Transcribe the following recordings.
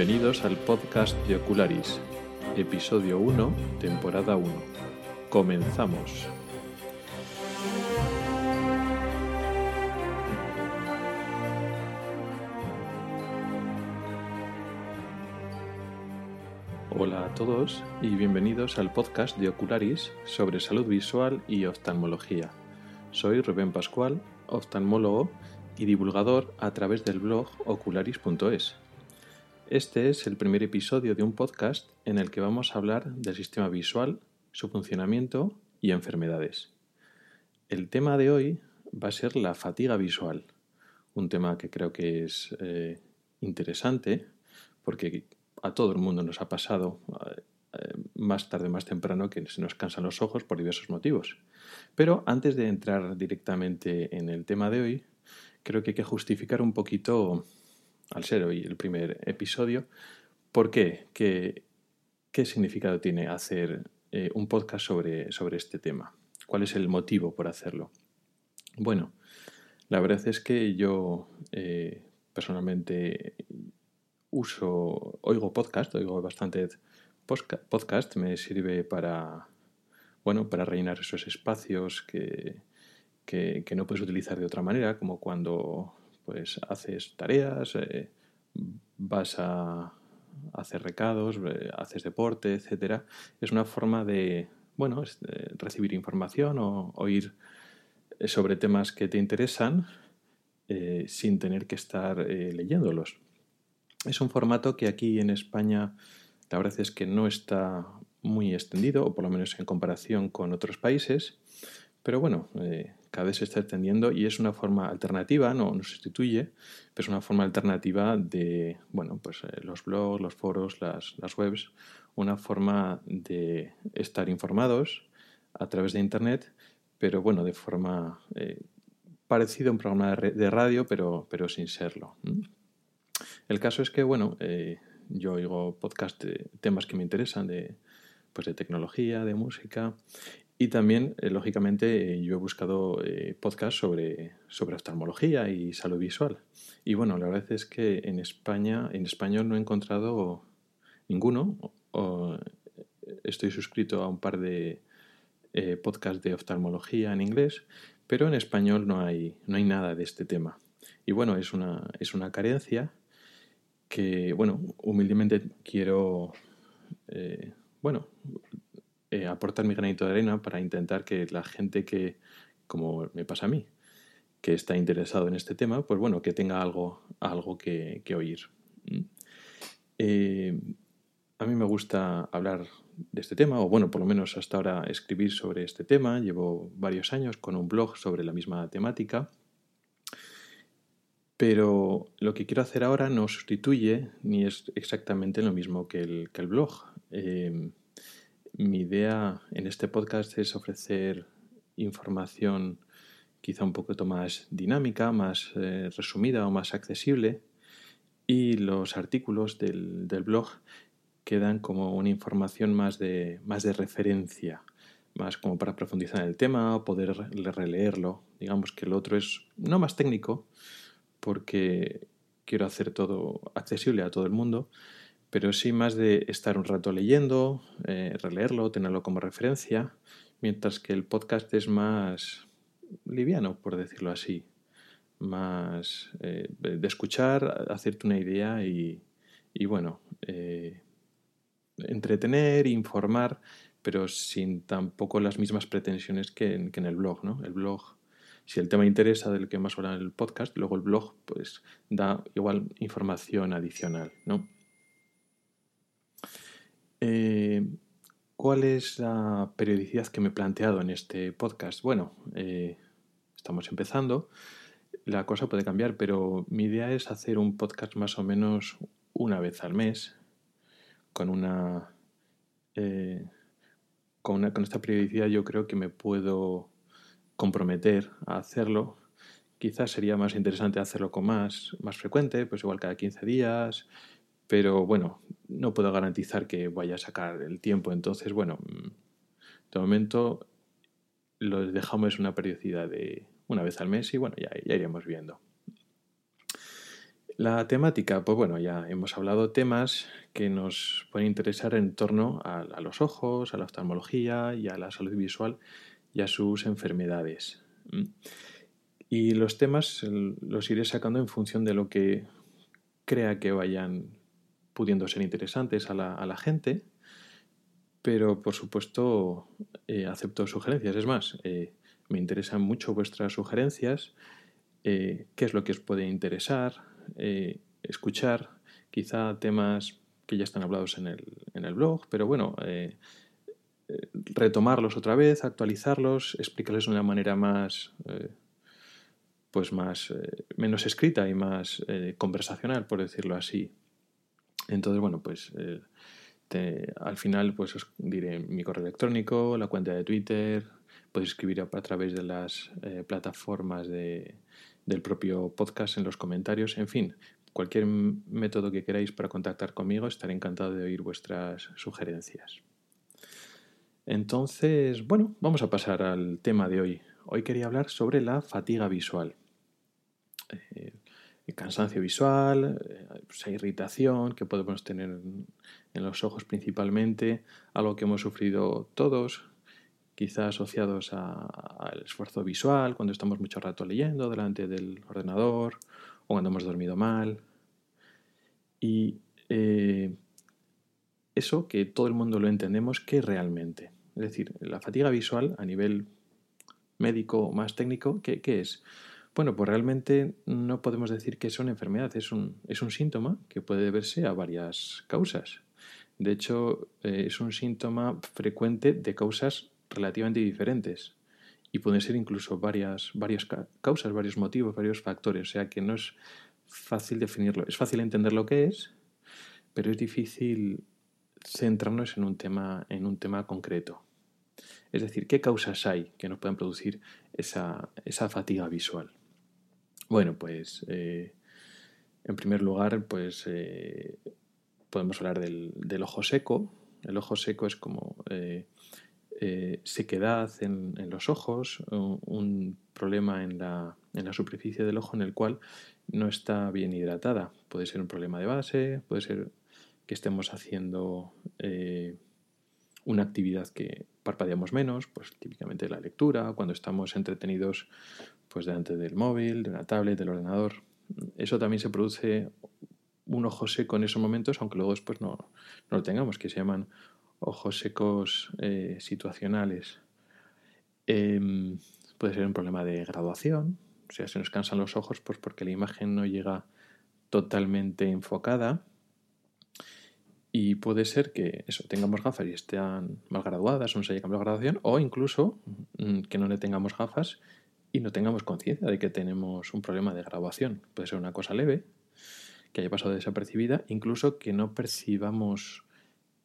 Bienvenidos al podcast de Ocularis, episodio 1, temporada 1. Comenzamos. Hola a todos y bienvenidos al podcast de Ocularis sobre salud visual y oftalmología. Soy Rubén Pascual, oftalmólogo y divulgador a través del blog ocularis.es. Este es el primer episodio de un podcast en el que vamos a hablar del sistema visual, su funcionamiento y enfermedades. El tema de hoy va a ser la fatiga visual, un tema que creo que es eh, interesante porque a todo el mundo nos ha pasado eh, más tarde, más temprano, que se nos cansan los ojos por diversos motivos. Pero antes de entrar directamente en el tema de hoy, creo que hay que justificar un poquito, al ser hoy el primer episodio, por qué, qué, qué significado tiene hacer eh, un podcast sobre, sobre este tema, cuál es el motivo por hacerlo. Bueno, la verdad es que yo eh, personalmente uso, oigo podcast, oigo bastante podcast, me sirve para, bueno, para rellenar esos espacios que, que, no puedes utilizar de otra manera, como cuando pues haces tareas, eh, vas a hacer recados, eh, haces deporte, etcétera. Es una forma de, bueno, recibir información o oír sobre temas que te interesan eh, sin tener que estar leyéndolos. Es un formato que aquí en España la verdad es que no está muy extendido, o por lo menos en comparación con otros países, pero bueno, cada vez se está extendiendo y es una forma alternativa, no, no sustituye, pero es una forma alternativa de, bueno, pues eh, los blogs, los foros, las, las, webs, una forma de estar informados a través de Internet, pero bueno, de forma eh, parecida a un programa de, radio, pero, pero sin serlo. El caso es que, bueno, eh, yo oigo podcast de temas que me interesan, de, pues de tecnología, de música, y también, eh, lógicamente, yo he buscado eh, podcasts sobre, sobre oftalmología y salud visual. Y bueno, la verdad es que en España, en español no he encontrado ninguno. estoy suscrito a un par de eh, podcasts de oftalmología en inglés, pero en español no hay, no hay nada de este tema. Y bueno, es una, es una carencia que, bueno, humildemente quiero, bueno, eh, aportar mi granito de arena para intentar que la gente que, como me pasa a mí, que está interesado en este tema, pues bueno, que tenga algo, algo que, oír. ¿Mm? Eh, a mí me gusta hablar de este tema, o bueno, por lo menos hasta ahora escribir sobre este tema. Llevo varios años con un blog sobre la misma temática. Pero lo que quiero hacer ahora no sustituye ni es exactamente lo mismo que el, que el blog. Eh, mi idea en este podcast es ofrecer información quizá un poquito más dinámica, más eh, resumida o más accesible y los artículos del, blog quedan como una información más de, más de referencia, más como para profundizar en el tema o poder releerlo. Digamos que el otro es no más técnico porque quiero hacer todo accesible a todo el mundo, pero sí más de estar un rato leyendo, eh, releerlo, tenerlo como referencia, mientras que el podcast es más liviano, por decirlo así, más eh, de escuchar, hacerte una idea y, bueno, eh, entretener, informar, pero sin tampoco las mismas pretensiones que en, que en el blog, ¿no? El blog si el tema interesa del que más habla en el podcast, luego el blog pues da igual información adicional, ¿no? Eh, ¿Cuál es la periodicidad que me he planteado en este podcast? Bueno, eh, estamos empezando. La cosa puede cambiar, pero mi idea es hacer un podcast más o menos una vez al mes, con una, eh, con, una con esta periodicidad yo creo que me puedo comprometer a hacerlo. Quizás sería más interesante hacerlo con más, más frecuente, pues igual cada 15 días, pero bueno, no puedo garantizar que vaya a sacar el tiempo. Entonces, bueno, mm, de momento lo dejamos una periodicidad de una vez al mes y bueno, ya, iremos viendo. La temática, pues bueno, ya hemos hablado temas que nos pueden interesar en torno a, los ojos, a la oftalmología y a la salud visual y a sus enfermedades. Y los temas los iré sacando en función de lo que crea que vayan pudiendo ser interesantes a la, gente, pero por supuesto eh, acepto sugerencias. Es más, eh, me interesan mucho vuestras sugerencias, eh, qué es lo que os puede interesar, escuchar quizá temas que ya están hablados en el, en el blog, pero bueno, retomarlos otra vez, actualizarlos, explicarles de una manera más, pues más, menos escrita y más conversacional, por decirlo así. Entonces, bueno, pues al final pues os diré mi correo electrónico, la cuenta de Twitter, podéis escribir a, través de las plataformas de, del propio podcast en los comentarios. En fin, cualquier método que queráis para contactar conmigo, estaré encantado de oír vuestras sugerencias. Entonces, bueno, vamos a pasar al tema de hoy. Hoy quería hablar sobre la fatiga visual. Eh, cansancio visual, eh, esa irritación que podemos tener en los ojos principalmente, algo que hemos sufrido todos, quizá asociados al esfuerzo visual, cuando estamos mucho rato leyendo delante del ordenador o cuando hemos dormido mal. Y eh, eso que todo el mundo lo entendemos que realmente. Es decir, la fatiga visual a nivel médico más técnico, ¿qué, es? Bueno, pues realmente no podemos decir que es una enfermedad, es un, es un síntoma que puede deberse a varias causas. De hecho, eh, es un síntoma frecuente de causas relativamente diferentes y pueden ser incluso varias, varias causas, varios motivos, varios factores. O sea que no es fácil definirlo. Es fácil entender lo que es, pero es difícil centrarnos en un tema, en un tema concreto. Es decir, ¿qué causas hay que nos puedan producir esa, fatiga visual? Bueno, pues eh, en primer lugar, pues eh, podemos hablar del, ojo seco. El ojo seco es como eh, eh, sequedad en, los ojos, un problema en la, superficie del ojo en el cual no está bien hidratada. Puede ser un problema de base, puede ser que estemos haciendo una actividad que parpadeamos menos, pues típicamente la lectura, cuando estamos entretenidos pues delante del móvil, de la tablet, del ordenador. Eso también se produce un ojo seco en esos momentos, aunque luego después no, no lo tengamos, que se llaman ojos secos eh, situacionales. Em, puede ser un problema de graduación, o sea, se nos cansan los ojos pues porque la imagen no llega totalmente enfocada. Y puede ser que eso, tengamos gafas y estén mal graduadas, no se haya cambiado la graduación, o incluso mm, que no le tengamos gafas y no tengamos conciencia de que tenemos un problema de graduación. Puede ser una cosa leve, que haya pasado desapercibida, incluso que no percibamos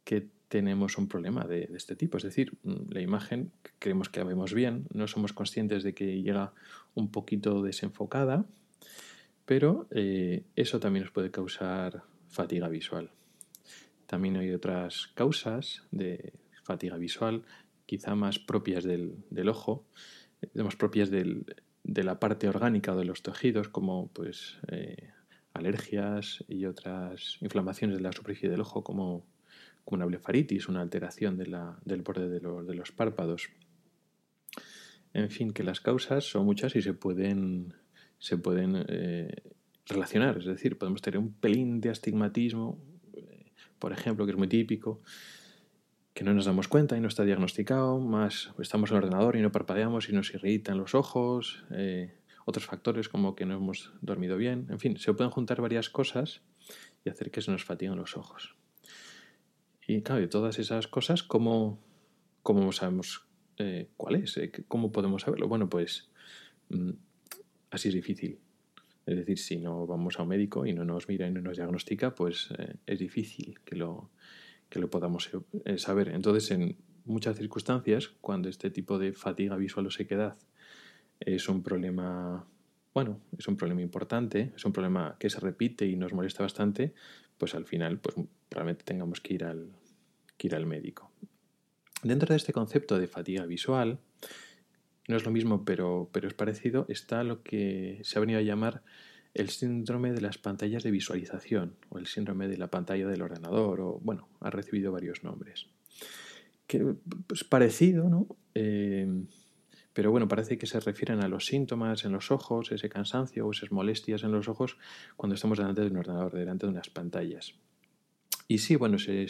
que tenemos un problema de, este tipo. Es decir, mm, la imagen creemos que la vemos bien, no somos conscientes de que llega un poquito desenfocada, pero eh, eso también nos puede causar fatiga visual. También hay otras causas de fatiga visual, quizá más propias del, ojo, más propias de la parte orgánica de los tejidos, como pues eh, alergias y otras inflamaciones de la superficie del ojo, como como una blefaritis, una alteración del borde de, de, los párpados. En fin, que las causas son muchas y se pueden, se pueden eh, relacionar. Es decir, podemos tener un pelín de astigmatismo, eh, por ejemplo, que es muy típico, que no nos damos cuenta y no está diagnosticado, más estamos en el ordenador y no parpadeamos y nos irritan los ojos, eh, otros factores como que no hemos dormido bien, en fin, se pueden juntar varias cosas y hacer que se nos fatiguen los ojos. Y claro, de todas esas cosas, ¿cómo, cómo sabemos eh, cuál es? Eh, ¿Cómo podemos saberlo? Bueno, pues mm, así es difícil. Es decir, si no vamos a un médico y no nos mira y no nos diagnostica, pues eh, es difícil que lo, que lo podamos saber. Entonces, en muchas circunstancias, cuando este tipo de fatiga visual o sequedad es un problema, bueno, es un problema importante, es un problema que se repite y nos molesta bastante, pues al final pues probablemente tengamos que ir al, que ir al médico. Dentro de este concepto de fatiga visual, no es lo mismo, pero, pero es parecido, está lo que se ha venido a llamar el síndrome de las pantallas de visualización o el síndrome de la pantalla del ordenador o bueno, ha recibido varios nombres. Que es pues, parecido, ¿no? Eh, pero bueno, parece que se refieren a los síntomas en los ojos, ese cansancio o esas molestias en los ojos cuando estamos delante de un ordenador, delante de unas pantallas. Y sí, bueno, ese,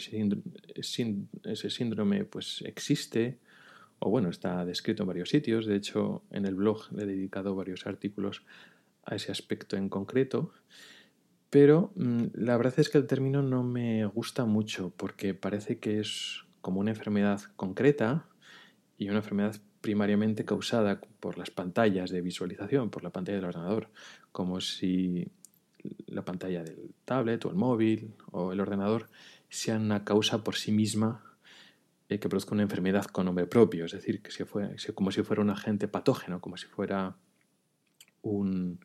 ese síndrome pues existe, o bueno, está descrito en varios sitios. De hecho, en el blog le he dedicado varios artículos a ese aspecto en concreto. Pero mm, la verdad es que el término no me gusta mucho porque parece que es como una enfermedad concreta y una enfermedad primariamente causada por las pantallas de visualización, por la pantalla del ordenador, como si la pantalla del tablet o el móvil o el ordenador sean una causa por sí misma eh, que produzca una enfermedad con nombre propio, es decir, que como si fuera un agente patógeno, como si fuera un,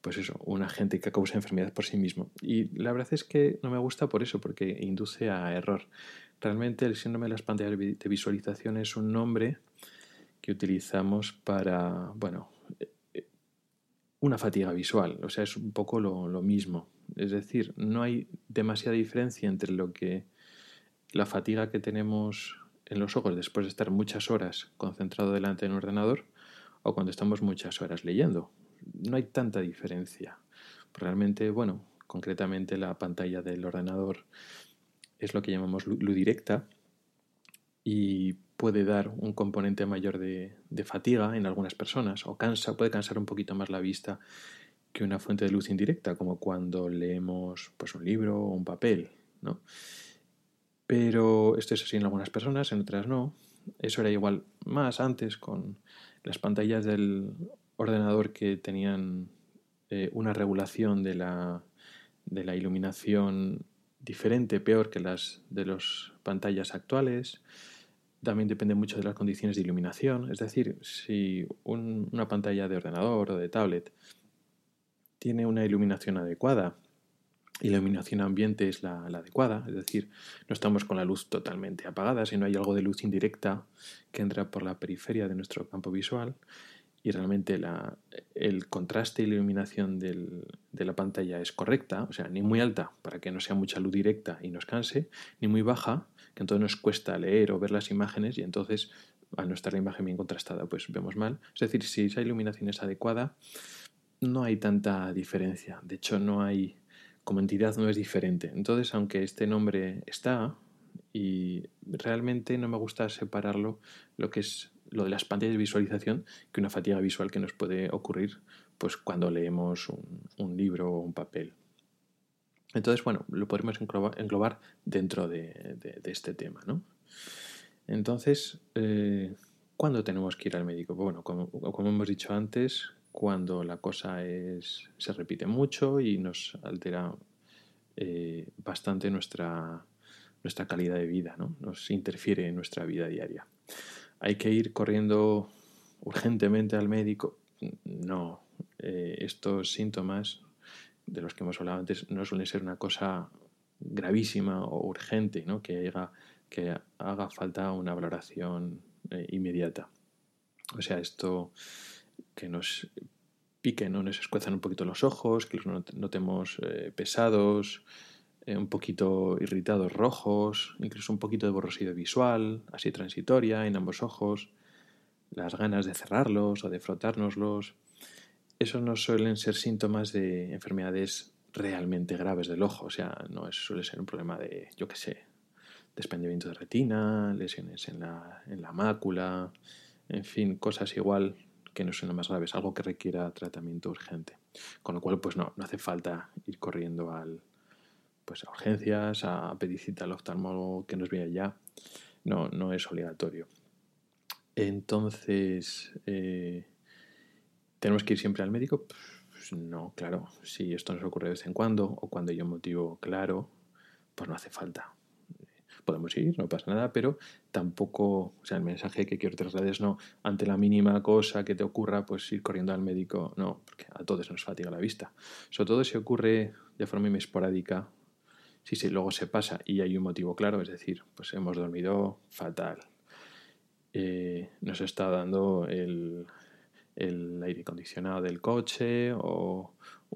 pues eso, un agente que causa enfermedad por sí mismo. Y la verdad es que no me gusta por eso, porque induce a error. Realmente el síndrome de las pantallas de visualización es un nombre que utilizamos para, bueno, una fatiga visual, o sea, es un poco lo, mismo. Es decir, no hay demasiada diferencia entre lo que la fatiga que tenemos en los ojos después de estar muchas horas concentrado delante de un ordenador o cuando estamos muchas horas leyendo. No hay tanta diferencia. Realmente, bueno, concretamente la pantalla del ordenador es lo que llamamos luz directa y puede dar un componente mayor de, fatiga en algunas personas o cansa, puede cansar un poquito más la vista que una fuente de luz indirecta, como cuando leemos pues, un libro o un papel. ¿no? Pero esto es así en algunas personas, en otras no. Eso era igual más antes con las pantallas del ordenador que tenían eh, una regulación de la, de la iluminación diferente, peor que las de las pantallas actuales también depende mucho de las condiciones de iluminación. Es decir, si una pantalla de ordenador o de tablet tiene una iluminación adecuada iluminación ambiente es la, adecuada, es decir, no estamos con la luz totalmente apagada, sino hay algo de luz indirecta que entra por la periferia de nuestro campo visual y realmente el contraste y la iluminación de la pantalla es correcta, o sea, ni muy alta para que no sea mucha luz directa y nos canse, ni muy baja que entonces nos cuesta leer o ver las imágenes y entonces al no estar la imagen bien contrastada pues vemos mal. Es decir, si esa iluminación es adecuada, no hay tanta diferencia. De hecho, no hay, como entidad no es diferente. Entonces, aunque este nombre está, y realmente no me gusta separarlo lo que es lo de las pantallas de visualización que una fatiga visual que nos puede ocurrir pues cuando leemos un, libro o un papel. Entonces, bueno, lo podemos englobar, dentro de, este tema, ¿no? Entonces, eh, ¿cuándo tenemos que ir al médico? Bueno, como, hemos dicho antes, cuando la cosa es, se repite mucho y nos altera eh, bastante nuestra, nuestra calidad de vida, ¿no? Nos interfiere en nuestra vida diaria. ¿Hay que ir corriendo urgentemente al médico? No. Eh, estos síntomas de los que hemos hablado antes no suele ser una cosa gravísima o urgente, ¿no? que, haga, que haga falta una valoración eh, inmediata. O sea, esto que nos pique, ¿no? nos escuezan un poquito los ojos, que los notemos eh, pesados, eh, un poquito irritados rojos, incluso un poquito de borrosidad visual, así transitoria en ambos ojos, las ganas de cerrarlos o de frotárnoslos, esos no suelen ser síntomas de enfermedades realmente graves del ojo. O sea, no suele ser un problema de, yo qué sé, desprendimiento de retina, lesiones en la, en la mácula, en fin, cosas igual que no son más graves, algo que requiera tratamiento urgente. Con lo cual, pues no, no hace falta ir corriendo al, pues a urgencias, a pedir cita al oftalmólogo que nos vea ya. No, no es obligatorio. Entonces, eh, ¿Tenemos que ir siempre al médico? Pues no, claro. Si esto nos ocurre de vez en cuando o cuando hay un motivo claro, pues no hace falta. Podemos ir, no pasa nada, pero tampoco, o sea, el mensaje que quiero trasladar es no, ante la mínima cosa que te ocurra, pues ir corriendo al médico, no, porque a todos nos fatiga la vista. Sobre todo si ocurre de forma esporádica, si sí, luego se pasa y hay un motivo claro, es decir, pues hemos dormido fatal, eh, nos está dando el, el aire acondicionado del coche o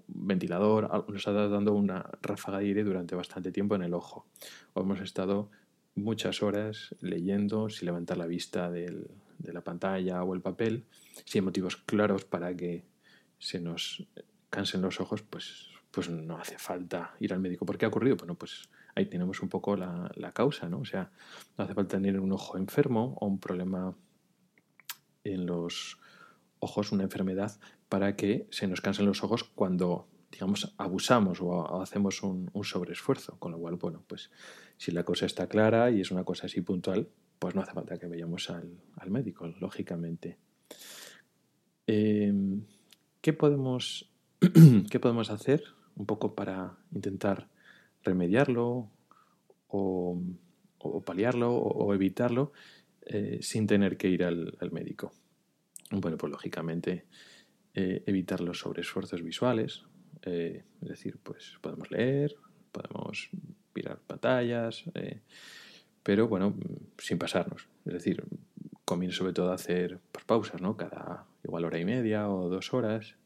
ventilador, nos está dando una ráfaga de aire durante bastante tiempo en el ojo. O hemos estado muchas horas leyendo sin levantar la vista de la pantalla o el papel. Si hay motivos claros para que se nos cansen los ojos, pues, pues no hace falta ir al médico. ¿Por qué ha ocurrido? Bueno, pues ahí tenemos un poco la, la causa, ¿no? O sea, no hace falta tener un ojo enfermo o un problema en los ojos, una enfermedad, para que se nos cansen los ojos cuando, digamos, abusamos o hacemos un, sobreesfuerzo. Con lo cual, bueno, pues si la cosa está clara y es una cosa así puntual, pues no hace falta que vayamos al, médico, lógicamente. Em, ¿qué, podemos, ¿Qué podemos hacer un poco para intentar remediarlo o, paliarlo o, evitarlo eh, sin tener que ir al, médico? Bueno, pues lógicamente eh, evitar los sobreesfuerzos visuales, eh, es decir, pues podemos leer, podemos mirar pantallas, pero bueno, sin pasarnos. Es decir, conviene sobre todo hacer pues, pausas, ¿no? Cada igual hora y media o dos horas,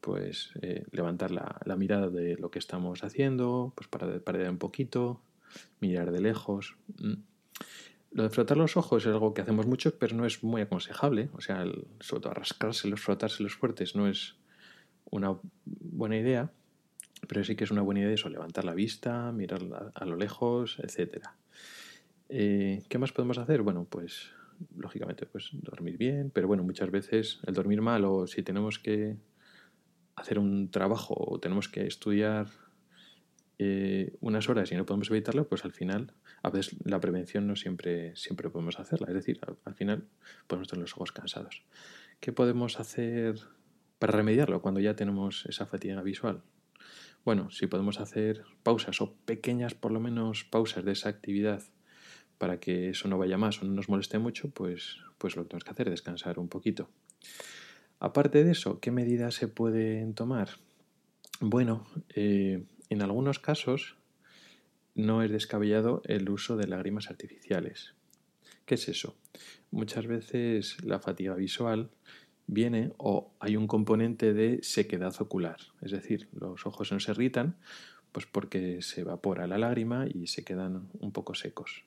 pues eh, levantar la, mirada de lo que estamos haciendo, pues para parar un poquito, mirar de lejos. Lo de frotar los ojos es algo que hacemos mucho, pero no es muy aconsejable. O sea, sobre todo rascárselos, frotárselos fuertes no es una buena idea, pero sí que es una buena idea eso, levantar la vista, mirar a, lo lejos, etc. Eh, ¿Qué más podemos hacer? Bueno, pues lógicamente pues dormir bien, pero bueno, muchas veces el dormir mal o si tenemos que hacer un trabajo o tenemos que estudiar eh, unas horas y no podemos evitarlo, pues al final, a veces la prevención no siempre, siempre podemos hacerla. Es decir, al, final podemos tener los ojos cansados. ¿Qué podemos hacer para remediarlo cuando ya tenemos esa fatiga visual? Bueno, si podemos hacer pausas o pequeñas, por lo menos, pausas de esa actividad para que eso no vaya más o no nos moleste mucho, pues, pues lo que tenemos que hacer es descansar un poquito. Aparte de eso, ¿qué medidas se pueden tomar? Bueno, eh, en algunos casos no es descabellado el uso de lágrimas artificiales. ¿Qué es eso? Muchas veces la fatiga visual viene o hay un componente de sequedad ocular, es decir, los ojos no se irritan pues porque se evapora la lágrima y se quedan un poco secos.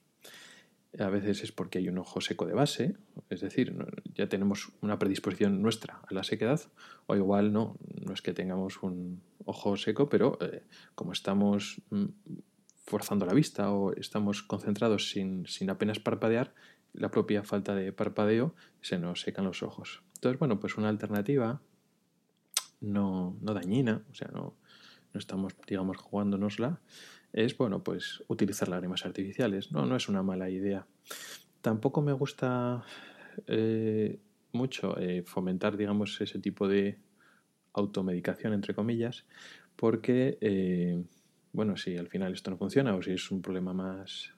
A veces es porque hay un ojo seco de base, es decir, ya tenemos una predisposición nuestra a la sequedad, o igual no, no es que tengamos un ojo seco, pero eh, como estamos mm, forzando la vista o estamos concentrados sin, sin, apenas parpadear, la propia falta de parpadeo se nos secan los ojos. Entonces, bueno, pues una alternativa no, no dañina, o sea, no, no estamos, digamos, jugándonosla, es, bueno, pues utilizar lágrimas artificiales. No, no es una mala idea. Tampoco me gusta eh, mucho eh, fomentar, digamos, ese tipo de automedicación, entre comillas, porque, eh, bueno, si al final esto no funciona o si es un problema más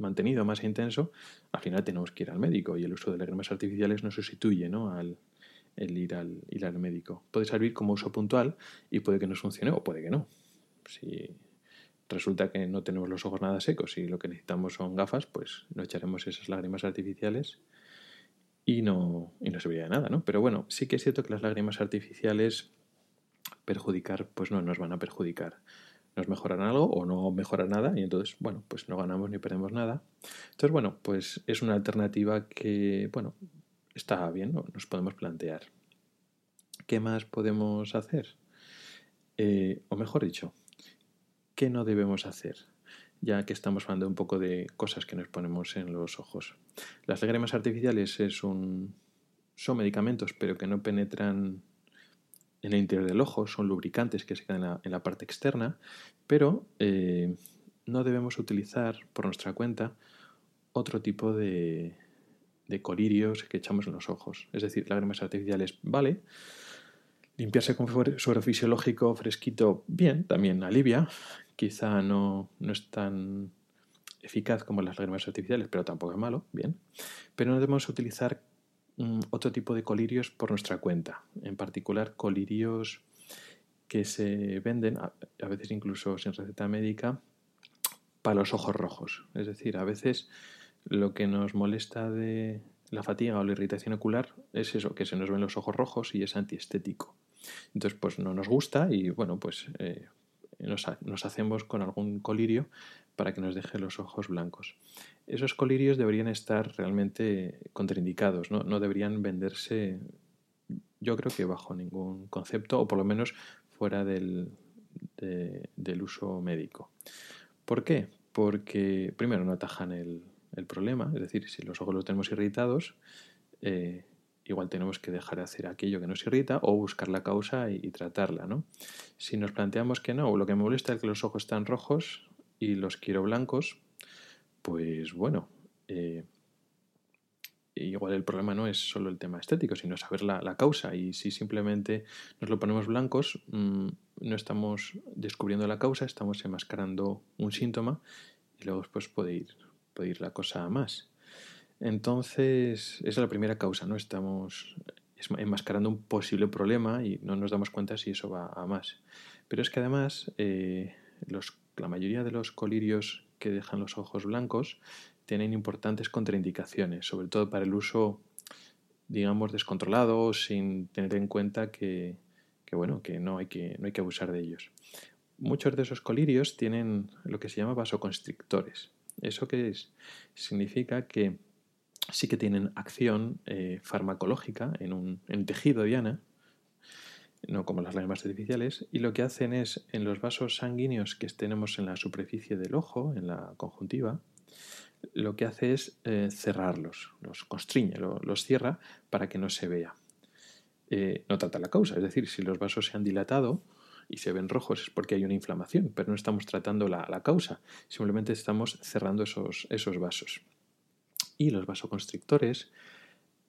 mantenido, más intenso, al final tenemos que ir al médico y el uso de lágrimas artificiales no sustituye ¿no? al el ir al, ir al médico. Puede servir como uso puntual y puede que nos funcione o puede que no. Si resulta que no tenemos los ojos nada secos y lo que necesitamos son gafas, pues no echaremos esas lágrimas artificiales y no, y no serviría de nada, ¿no? Pero bueno, sí que es cierto que las lágrimas artificiales perjudicar, pues no nos van a perjudicar. Nos mejoran algo o no mejoran nada y entonces, bueno, pues no ganamos ni perdemos nada. Entonces, bueno, pues es una alternativa que, bueno, está bien, ¿no? nos podemos plantear. ¿Qué más podemos hacer? Eh, o mejor dicho, ¿Qué no debemos hacer? Ya que estamos hablando un poco de cosas que nos ponemos en los ojos. Las lágrimas artificiales es un, son medicamentos, pero que no penetran en el interior del ojo, son lubricantes que se quedan en la, parte externa, pero eh, no debemos utilizar por nuestra cuenta otro tipo de, colirios que echamos en los ojos. Es decir, lágrimas artificiales, vale. Limpiarse con suero fisiológico fresquito, bien, también alivia quizá no, no es tan eficaz como las lágrimas artificiales, pero tampoco es malo, bien. Pero no debemos utilizar mm, otro tipo de colirios por nuestra cuenta, en particular colirios que se venden, a, veces incluso sin receta médica, para los ojos rojos. Es decir, a veces lo que nos molesta de la fatiga o la irritación ocular es eso, que se nos ven los ojos rojos y es antiestético. Entonces, pues no nos gusta y bueno, pues eh, nos, hacemos con algún colirio para que nos deje los ojos blancos. Esos colirios deberían estar realmente contraindicados, no, no deberían venderse, yo creo que bajo ningún concepto, o por lo menos fuera del, del uso médico. ¿Por qué? Porque primero no atajan el, el problema, es decir, si los ojos los tenemos irritados, eh, igual tenemos que dejar de hacer aquello que nos irrita o buscar la causa y, tratarla, ¿no? Si nos planteamos que no, lo que me molesta es que los ojos están rojos y los quiero blancos, pues bueno, eh, igual el problema no es solo el tema estético, sino saber la, causa. Y si simplemente nos lo ponemos blancos, mm, no estamos descubriendo la causa, estamos enmascarando un síntoma y luego después puede ir, puede ir la cosa a más. Entonces, esa es la primera causa, ¿no? Estamos enmascarando un posible problema y no nos damos cuenta si eso va a más. Pero es que además, eh, los, la mayoría de los colirios que dejan los ojos blancos tienen importantes contraindicaciones, sobre todo para el uso, digamos, descontrolado, sin tener en cuenta que, bueno, que no hay que, no hay que abusar de ellos. Muchos de esos colirios tienen lo que se llama vasoconstrictores. ¿Eso qué es? Significa que sí que tienen acción eh, farmacológica en un tejido diana, no como las lágrimas artificiales, y lo que hacen es en los vasos sanguíneos que tenemos en la superficie del ojo, en la conjuntiva, lo que hace es eh, cerrarlos, los constriñe, los cierra para que no se vea. Eh, no trata la causa, es decir, si los vasos se han dilatado y se ven rojos es porque hay una inflamación, pero no estamos tratando la, la causa, simplemente estamos cerrando esos, esos vasos y los vasoconstrictores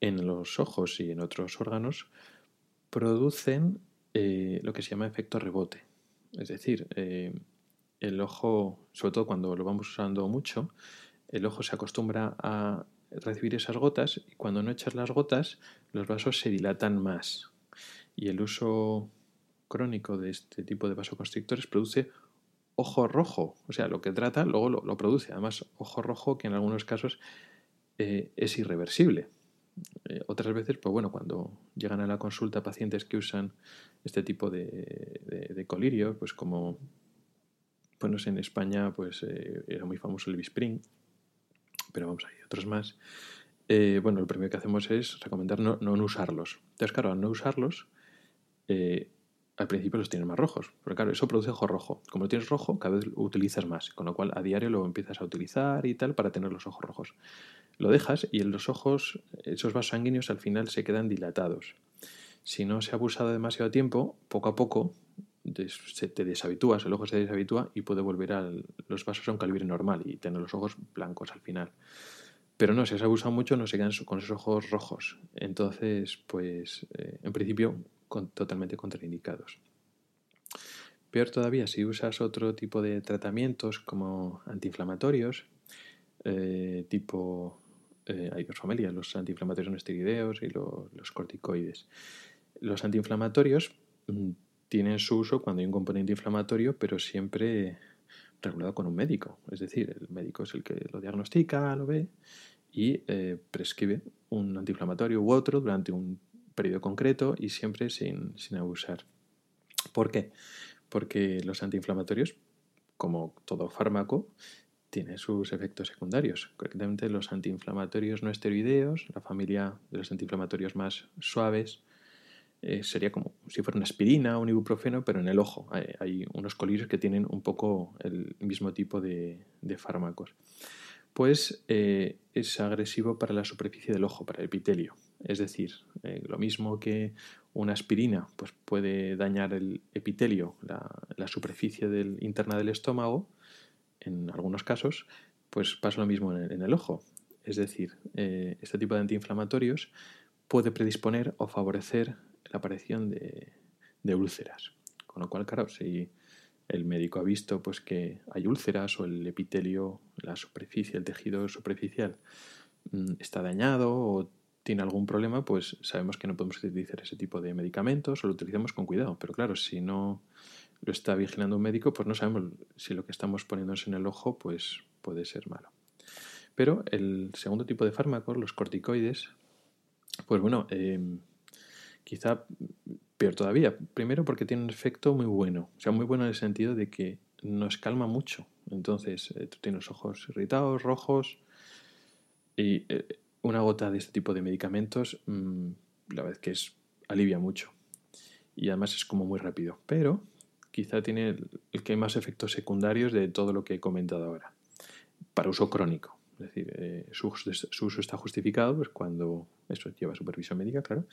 en los ojos y en otros órganos producen eh, lo que se llama efecto rebote. Es decir, eh, el ojo, sobre todo cuando lo vamos usando mucho, el ojo se acostumbra a recibir esas gotas y cuando no echas las gotas, los vasos se dilatan más. Y el uso crónico de este tipo de vasoconstrictores produce ojo rojo. O sea, lo que trata luego lo, produce. Además, ojo rojo que en algunos casos eh, es irreversible. Eh, otras veces, pues bueno, cuando llegan a la consulta pacientes que usan este tipo de, de, colirio, pues como, bueno, en España pues eh, era muy famoso el Bispring, pero vamos, hay otros más. bueno, lo primero que hacemos es recomendar no, no usarlos. Entonces, claro, al no usarlos, al principio los tienes más rojos, pero claro, eso produce ojo rojo. Como lo tienes rojo, cada vez lo utilizas más, con lo cual a diario lo empiezas a utilizar y tal para tener los ojos rojos. Lo dejas y en los ojos, esos vasos sanguíneos al final se quedan dilatados. Si no se ha abusado demasiado tiempo, poco a poco se te deshabitúas, el ojo se deshabitúa y puede volver a los vasos a un calibre normal y tener los ojos blancos al final. Pero no, si has abusado mucho, no se quedan con esos ojos rojos. Entonces, pues, eh, en principio, totalmente contraindicados. Peor todavía si usas otro tipo de tratamientos como antiinflamatorios, eh, tipo eh, hay dos familias, los antiinflamatorios no y los corticoides. Los antiinflamatorios mm, tienen su uso cuando hay un componente inflamatorio, pero siempre regulado con un médico. Es decir, el médico es el que lo diagnostica, lo ve y eh, prescribe un antiinflamatorio u otro durante un periodo concreto y siempre sin, sin abusar. ¿Por qué? Porque los antiinflamatorios, como todo fármaco, tiene sus efectos secundarios. Concretamente los antiinflamatorios no esteroideos, la familia de los antiinflamatorios más suaves, eh, sería como si fuera una aspirina o un ibuprofeno, pero en el ojo. Hay, unos colirios que tienen un poco el mismo tipo de, fármacos. Pues eh, es agresivo para la superficie del ojo, para el epitelio. Es decir, eh, lo mismo que una aspirina pues puede dañar el epitelio, la, superficie interna del estómago, en algunos casos, pues pasa lo mismo en el, ojo. Es decir, eh, este tipo de antiinflamatorios puede predisponer o favorecer la aparición de, úlceras. Con lo cual, claro, si el médico ha visto pues, que hay úlceras o el epitelio, la superficie, el tejido superficial mm, está dañado o tiene algún problema, pues sabemos que no podemos utilizar ese tipo de medicamentos o lo utilizamos con cuidado. Pero claro, si no lo está vigilando un médico, pues no sabemos si lo que estamos poniéndonos en el ojo pues puede ser malo. Pero el segundo tipo de fármacos, los corticoides, pues bueno, em, quizá peor todavía. Primero porque tiene un efecto muy bueno, o sea, muy bueno en el sentido de que nos calma mucho. Entonces, eh, tú tienes ojos irritados, rojos, y eh, una gota de este tipo de medicamentos, mm, la verdad es que es, alivia mucho. Y además es como muy rápido. Pero quizá tiene el, que hay más efectos secundarios de todo lo que he comentado ahora. Para uso crónico. Es decir, eh, su, uso está justificado pues cuando eso lleva supervisión médica, claro.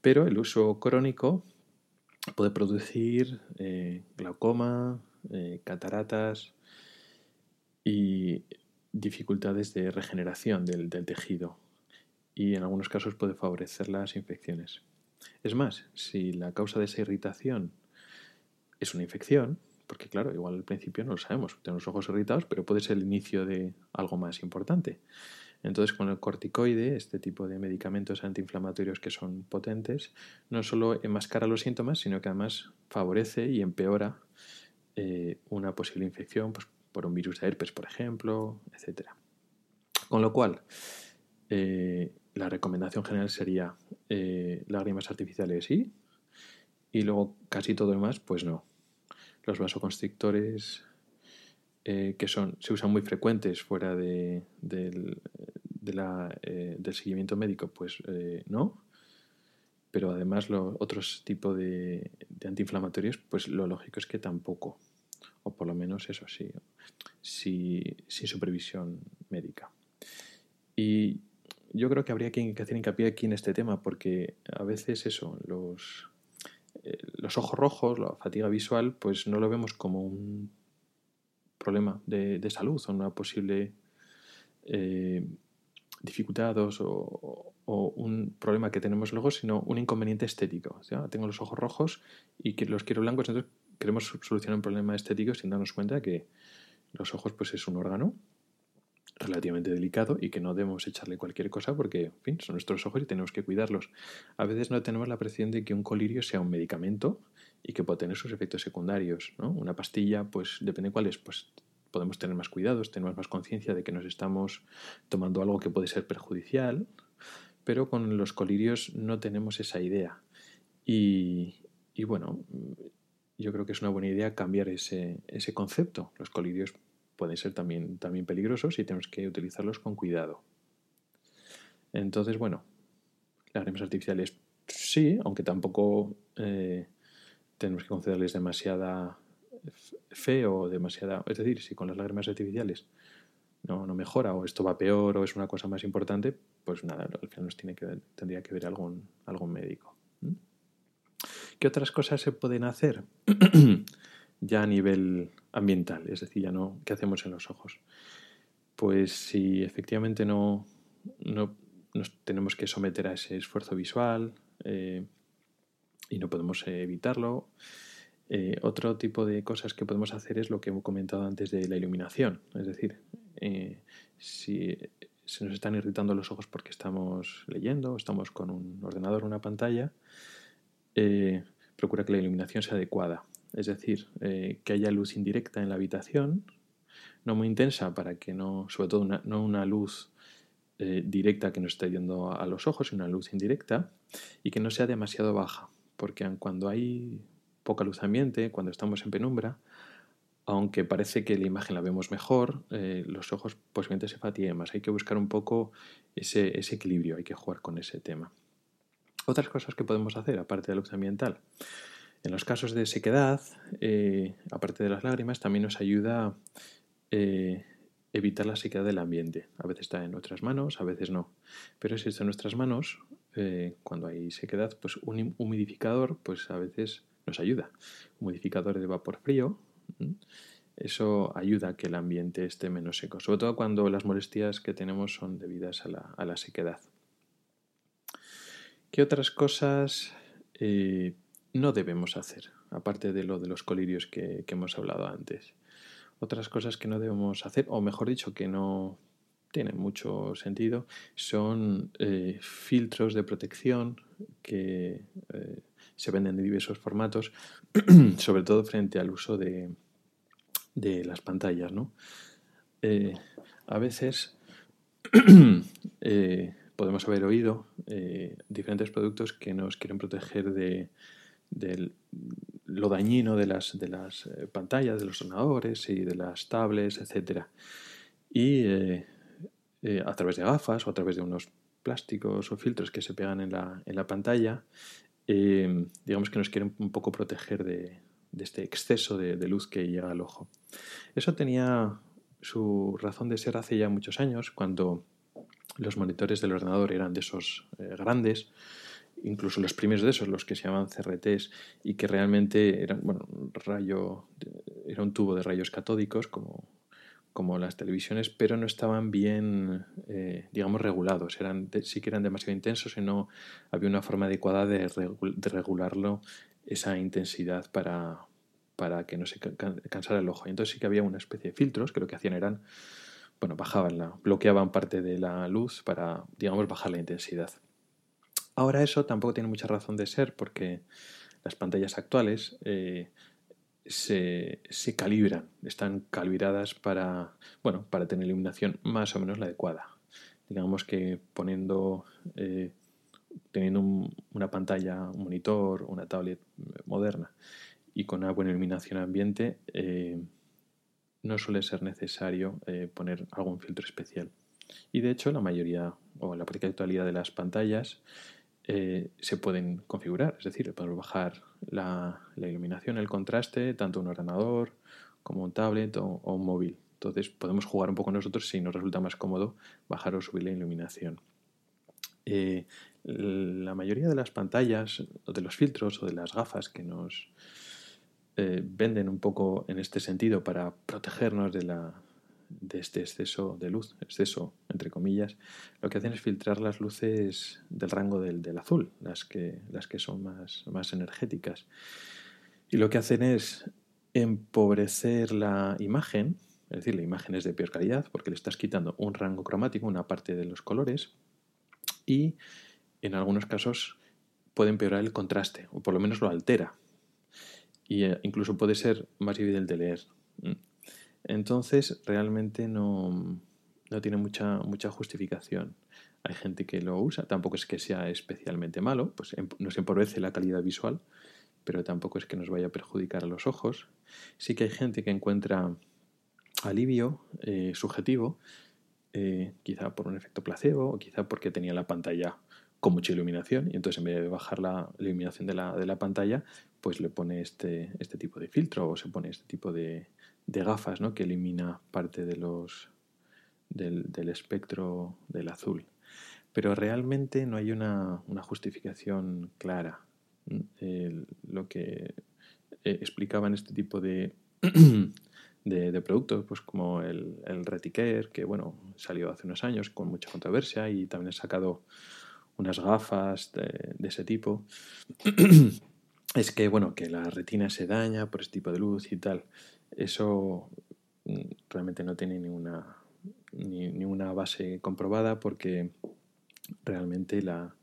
Pero el uso crónico puede producir eh, glaucoma, eh, cataratas y dificultades de regeneración del, tejido. Y en algunos casos puede favorecer las infecciones. Es más, si la causa de esa irritación es una infección, porque claro, igual al principio no lo sabemos, tenemos los ojos irritados, pero puede ser el inicio de algo más importante. Entonces, con el corticoide, este tipo de medicamentos antiinflamatorios que son potentes, no solo enmascara los síntomas, sino que además favorece y empeora eh, una posible infección pues, por un virus de herpes, por ejemplo, etc. Con lo cual, eh, la recomendación general sería eh, lágrimas artificiales sí, y luego casi todo lo demás, pues no. Los vasoconstrictores eh, que son, se usan muy frecuentes fuera de, del, del seguimiento médico, pues no. Pero además los otros tipos de, antiinflamatorios, pues lo lógico es que tampoco. O por lo menos eso sí, sin supervisión médica. Y yo creo que habría que hacer hincapié aquí en este tema, porque a veces eso, los, los ojos rojos, la fatiga visual, pues no lo vemos como un problema de, salud o una posible eh, dificultad o, un problema que tenemos luego, sino un inconveniente estético. Tengo los ojos rojos y que los quiero blancos, entonces queremos solucionar un problema estético sin darnos cuenta que los ojos pues es un órgano relativamente delicado y que no debemos echarle cualquier cosa porque, en fin, son nuestros ojos y tenemos que cuidarlos. A veces no tenemos la presión de que un colirio sea un medicamento y que puede tener sus efectos secundarios. ¿no? Una pastilla, pues depende cuál es, pues podemos tener más cuidados, tenemos más conciencia de que nos estamos tomando algo que puede ser perjudicial, pero con los colirios no tenemos esa idea. Y bueno, yo creo que es una buena idea cambiar ese, ese concepto. Los colirios pueden ser también, también peligrosos y tenemos que utilizarlos con cuidado. Entonces, bueno, las lágrimas artificiales sí, aunque tampoco eh, tenemos que concederles demasiada fe o demasiada... Es decir, si con las lágrimas artificiales no, no mejora o esto va peor o es una cosa más importante, pues nada, al final nos tiene que, tendría que ver algún, algún médico. ¿Qué otras cosas se pueden hacer? ya a nivel ambiental, es decir, ya no qué hacemos en los ojos. Pues si efectivamente no, no nos tenemos que someter a ese esfuerzo visual eh, y no podemos evitarlo, eh, otro tipo de cosas que podemos hacer es lo que hemos comentado antes de la iluminación, es decir, eh, si se nos están irritando los ojos porque estamos leyendo, estamos con un ordenador una pantalla, procura que la iluminación sea adecuada es decir, eh, que haya luz indirecta en la habitación, no muy intensa para que no, sobre todo no una luz eh, directa que nos esté yendo a los ojos, sino una luz indirecta y que no sea demasiado baja, porque cuando hay poca luz ambiente, cuando estamos en penumbra, aunque parece que la imagen la vemos mejor, eh, los ojos posiblemente se fatiguen más. Hay que buscar un poco ese, ese equilibrio, hay que jugar con ese tema. Otras cosas que podemos hacer, aparte de la luz ambiental, en los casos de sequedad, eh, aparte de las lágrimas, también nos ayuda eh, evitar la sequedad del ambiente. A veces está en nuestras manos, a veces no. Pero si está en nuestras manos, eh, cuando hay sequedad, pues un humidificador pues a veces nos ayuda. Humidificador de vapor frío. Eso ayuda a que el ambiente esté menos seco, sobre todo cuando las molestias que tenemos son debidas a la, a la sequedad. ¿Qué otras cosas no debemos hacer, aparte de lo de los colirios que, hemos hablado antes. Otras cosas que no debemos hacer, o mejor dicho, que no tienen mucho sentido, son eh, filtros de protección que eh, se venden en diversos formatos, sobre todo frente al uso de, las pantallas. ¿no? Eh, a veces eh, podemos haber oído eh, diferentes productos que nos quieren proteger de, lo dañino de las, de las eh, pantallas, de los ordenadores y de las tablets, etc. Y a través de gafas o a través de unos plásticos o filtros que se pegan en la, en la pantalla, digamos que nos quieren un poco proteger de, este exceso de, de, luz que llega al ojo. Eso tenía su razón de ser hace ya muchos años, cuando los monitores del ordenador eran de esos eh, grandes, incluso los primeros de esos, los que se llamaban CRTs, y que realmente eran, bueno, rayo, era un tubo de rayos catódicos, como, como las televisiones, pero no estaban bien, eh, digamos, regulados. Eran, sí que eran demasiado intensos y no había una forma adecuada de, regularlo, esa intensidad para, para que no se cansara el ojo. Entonces sí que había una especie de filtros que lo que hacían eran, bueno, bajaban la, bloqueaban parte de la luz para, digamos, bajar la intensidad. Ahora eso tampoco tiene mucha razón de ser porque las pantallas actuales eh, se, se, calibran, están calibradas para, bueno, para tener iluminación más o menos la adecuada. Digamos que poniendo, eh, teniendo una pantalla, un monitor, una tablet moderna y con una buena iluminación ambiente eh, no suele ser necesario eh, poner algún filtro especial. Y de hecho la mayoría o la práctica totalidad de las pantallas eh, se pueden configurar, es decir, podemos bajar la, iluminación, el contraste, tanto un ordenador como un tablet o, un móvil. Entonces podemos jugar un poco nosotros si nos resulta más cómodo bajar o subir la iluminación. la mayoría de las pantallas, o de los filtros o de las gafas que nos, eh, venden un poco en este sentido para protegernos de, la, de este exceso de luz, exceso entre comillas, lo que hacen es filtrar las luces del rango del, del azul, las que, las que son más, más energéticas. Y lo que hacen es empobrecer la imagen, es decir, la imagen es de peor calidad porque le estás quitando un rango cromático, una parte de los colores, y en algunos casos puede empeorar el contraste, o por lo menos lo altera y eh, incluso puede ser más difícil de leer. Mm. Entonces, realmente no, no tiene mucha, mucha justificación. Hay gente que lo usa, tampoco es que sea especialmente malo, pues em, nos empobrece la calidad visual, pero tampoco es que nos vaya a perjudicar a los ojos. Sí que hay gente que encuentra alivio eh, subjetivo, eh, quizá por un efecto placebo o quizá porque tenía la pantalla con mucha iluminación y entonces en vez de bajar la, iluminación de la, de la, pantalla, pues le pone este, este tipo de filtro o se pone este tipo de, de gafas ¿no? que elimina parte de los, del, del, espectro del azul. Pero realmente no hay una, una justificación clara. lo que eh, explicaban este tipo de, de, productos, pues como el, el Reticare, que bueno, salió hace unos años con mucha controversia y también ha sacado unas gafas de ese tipo. es que, bueno, que la retina se daña por este tipo de luz y tal. Eso mm, realmente no tiene ninguna, ni, una base comprobada porque realmente la,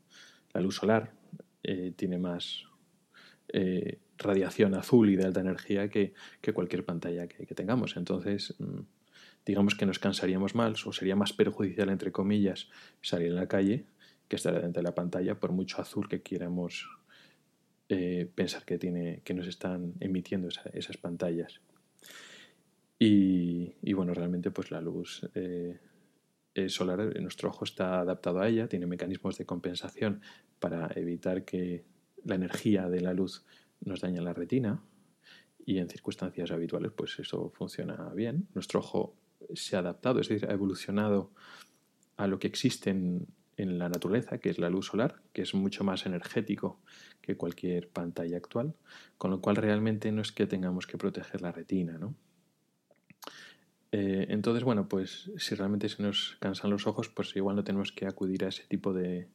luz solar eh, tiene más eh, radiación azul y de alta energía que, que cualquier pantalla que, que, tengamos. Entonces, mm, digamos que nos cansaríamos más o sería más perjudicial, entre comillas, salir en la calle que estar dentro de la pantalla por mucho azul que quieramos eh, pensar que, tiene, que nos están emitiendo esas pantallas. Y, bueno, realmente pues la luz eh, solar, nuestro ojo está adaptado a ella, tiene mecanismos de compensación para evitar que la energía de la luz nos dañe la retina y en circunstancias habituales pues eso funciona bien. Nuestro ojo se ha adaptado, es decir, ha evolucionado a lo que existe en, la naturaleza, que es la luz solar, que es mucho más energético que cualquier pantalla actual, con lo cual realmente no es que tengamos que proteger la retina, ¿no? Eh, entonces, bueno, pues si realmente se nos cansan los ojos, pues igual no tenemos que acudir a ese tipo de,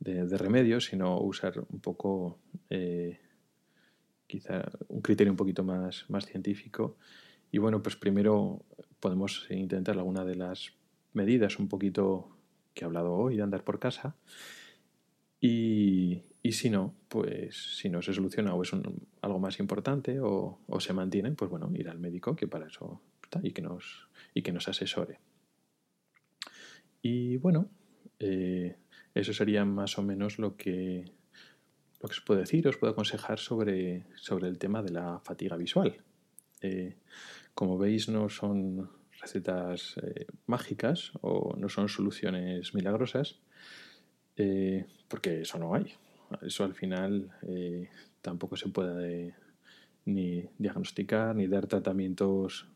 de, remedios, sino usar un poco, eh, quizá un criterio un poquito más, más científico. Y bueno, pues primero podemos intentar alguna de las medidas un poquito que he hablado hoy de andar por casa. Y, y si no, pues si no se soluciona o es algo más importante o, o, se mantiene, pues bueno, ir al médico, que para eso está, y que nos, y que nos asesore. Y bueno, eh, eso sería más o menos lo que, lo que os puedo decir, os puedo aconsejar sobre, sobre el tema de la fatiga visual. Eh, como veis, no son recetas eh, mágicas o no son soluciones milagrosas, porque eso no hay. Eso al final tampoco se puede ni diagnosticar ni dar tratamientos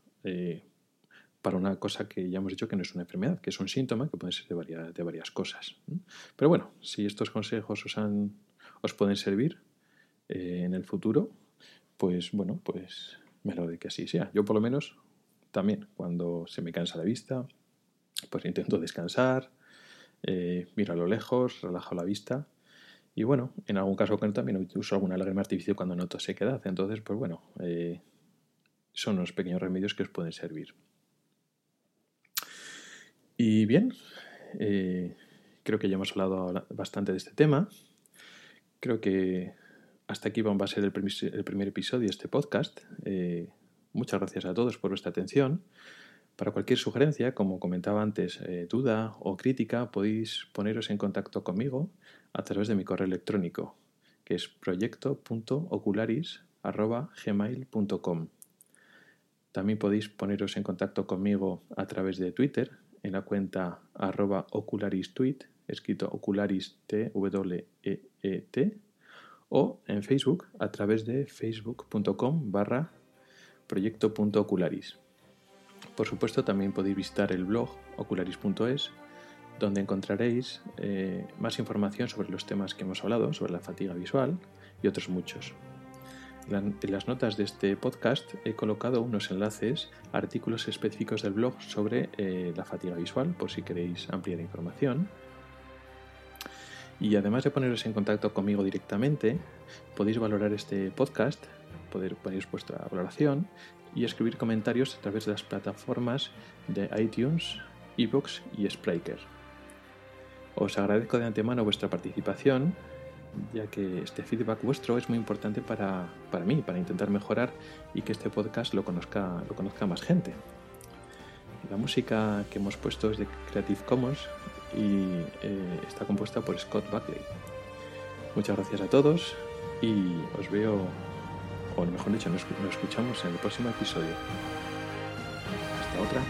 para una cosa que ya hemos dicho que no es una enfermedad, que es un síntoma que puede ser de varias, de varias cosas. Pero bueno, si estos consejos os, han, os pueden servir eh, en el futuro, pues bueno, pues me lo de que así sea. Yo por lo menos también, cuando se me cansa la vista, pues intento descansar, eh, miro a lo lejos, relajo la vista. Y bueno, en algún caso también uso alguna lágrima artificial cuando noto sequedad. Entonces, pues bueno, eh, son unos pequeños remedios que os pueden servir. Y bien, eh, creo que ya hemos hablado bastante de este tema. Creo que hasta aquí va a ser el, primer episodio de este podcast. Muchas gracias a todos por vuestra atención. Para cualquier sugerencia, como comentaba antes, eh, duda o crítica, podéis poneros en contacto conmigo a través de mi correo electrónico, que es proyecto.ocularis.gmail.com. También podéis poneros en contacto conmigo a través de Twitter, en la cuenta arroba ocularistuit, escrito ocularis t w e e t o en Facebook a través de facebook.com barra proyecto.ocularis. Por supuesto, también podéis visitar el blog ocularis.es, donde encontraréis eh, más información sobre los temas que hemos hablado, sobre la fatiga visual y otros muchos. En las notas de este podcast he colocado unos enlaces a artículos específicos del blog sobre eh, la fatiga visual, por si queréis ampliar información. Y además de poneros en contacto conmigo directamente, podéis valorar este podcast, poder poner vuestra valoración y escribir comentarios a través de las plataformas de iTunes, eBooks y Spreaker. Os agradezco de antemano vuestra participación ya que este feedback vuestro es muy importante para, mí, para intentar mejorar y que este podcast lo conozca, lo conozca más gente. La música que hemos puesto es de Creative Commons y eh, está compuesta por Scott Buckley. Muchas gracias a todos y os veo, o mejor dicho, nos, nos escuchamos en el próximo episodio. Hasta otra.